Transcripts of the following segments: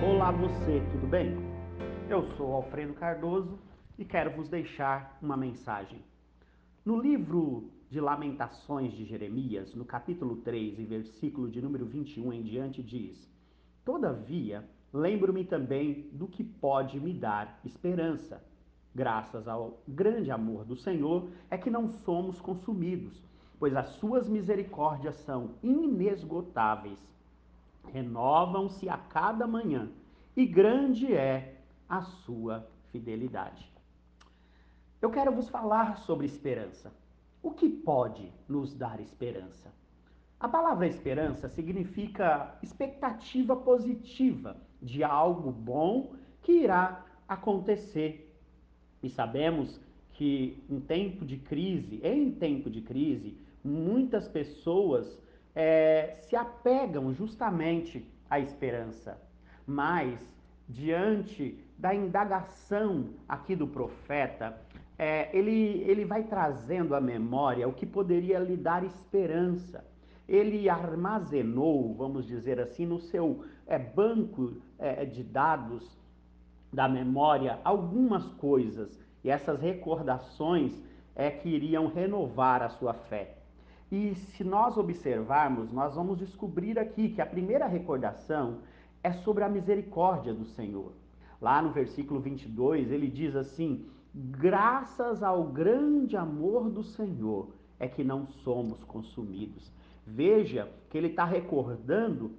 Olá você, tudo bem? Eu sou Alfredo Cardoso e quero vos deixar uma mensagem. No livro de Lamentações de Jeremias, no capítulo 3 e versículo de número 21 em diante, diz: Todavia, lembro-me também do que pode me dar esperança. Graças ao grande amor do Senhor é que não somos consumidos, pois as suas misericórdias são inesgotáveis renovam-se a cada manhã, e grande é a sua fidelidade. Eu quero vos falar sobre esperança. O que pode nos dar esperança? A palavra esperança significa expectativa positiva de algo bom que irá acontecer. E sabemos que em tempo de crise, em tempo de crise, muitas pessoas é, se apegam justamente à esperança. Mas, diante da indagação aqui do profeta, é, ele, ele vai trazendo à memória o que poderia lhe dar esperança. Ele armazenou, vamos dizer assim, no seu é, banco é, de dados da memória algumas coisas, e essas recordações é que iriam renovar a sua fé. E se nós observarmos, nós vamos descobrir aqui que a primeira recordação é sobre a misericórdia do Senhor. Lá no versículo 22, ele diz assim: Graças ao grande amor do Senhor é que não somos consumidos. Veja que ele está recordando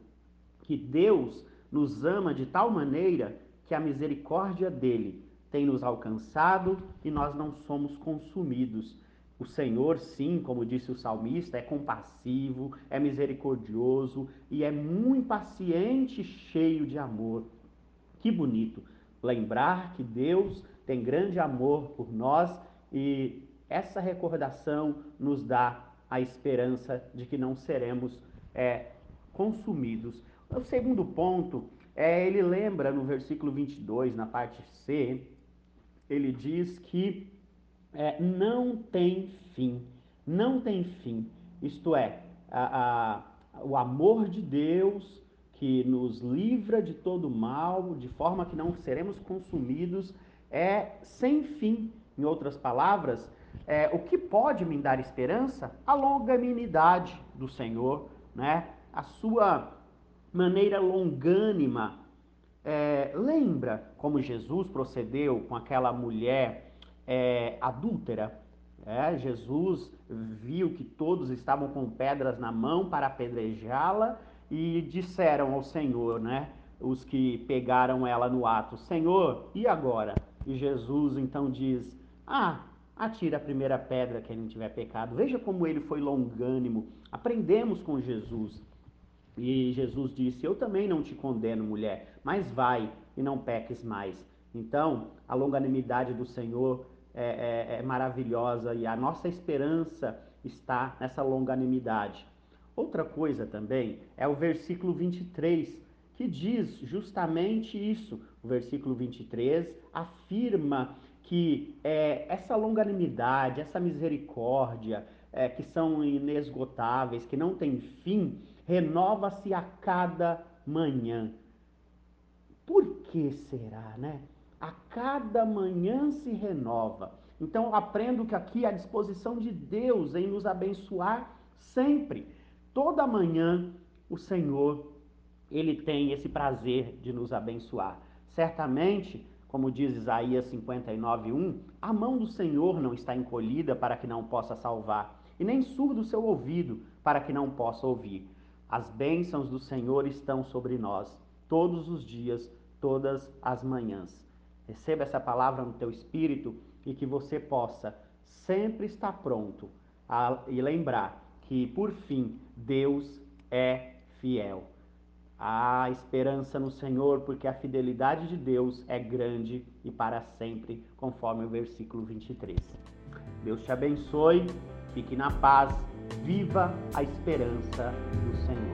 que Deus nos ama de tal maneira que a misericórdia dele tem nos alcançado e nós não somos consumidos. O Senhor, sim, como disse o salmista, é compassivo, é misericordioso e é muito paciente, cheio de amor. Que bonito lembrar que Deus tem grande amor por nós e essa recordação nos dá a esperança de que não seremos é, consumidos. O segundo ponto é ele lembra no versículo 22, na parte C, ele diz que é, não tem fim. Não tem fim. Isto é, a, a, o amor de Deus que nos livra de todo mal, de forma que não seremos consumidos, é sem fim. Em outras palavras, é, o que pode me dar esperança? A longanimidade do Senhor, né? a sua maneira longânima. É, lembra como Jesus procedeu com aquela mulher é, adúltera. É, Jesus viu que todos estavam com pedras na mão para apedrejá-la e disseram ao Senhor, né, os que pegaram ela no ato: Senhor, e agora? E Jesus então diz: Ah, atira a primeira pedra quem não tiver pecado. Veja como ele foi longânimo. Aprendemos com Jesus. E Jesus disse: Eu também não te condeno, mulher, mas vai e não peques mais. Então, a longanimidade do Senhor é, é, é maravilhosa e a nossa esperança está nessa longanimidade. Outra coisa também é o versículo 23, que diz justamente isso. O versículo 23 afirma que é, essa longanimidade, essa misericórdia, é, que são inesgotáveis, que não tem fim, renova-se a cada manhã. Por que será, né? A cada manhã se renova. Então aprendo que aqui é a disposição de Deus em nos abençoar sempre. Toda manhã o Senhor, ele tem esse prazer de nos abençoar. Certamente, como diz Isaías 59:1, a mão do Senhor não está encolhida para que não possa salvar, e nem surdo o seu ouvido para que não possa ouvir. As bênçãos do Senhor estão sobre nós todos os dias, todas as manhãs. Receba essa palavra no teu espírito e que você possa sempre estar pronto a, e lembrar que, por fim, Deus é fiel. Há esperança no Senhor, porque a fidelidade de Deus é grande e para sempre, conforme o versículo 23. Deus te abençoe, fique na paz, viva a esperança do Senhor.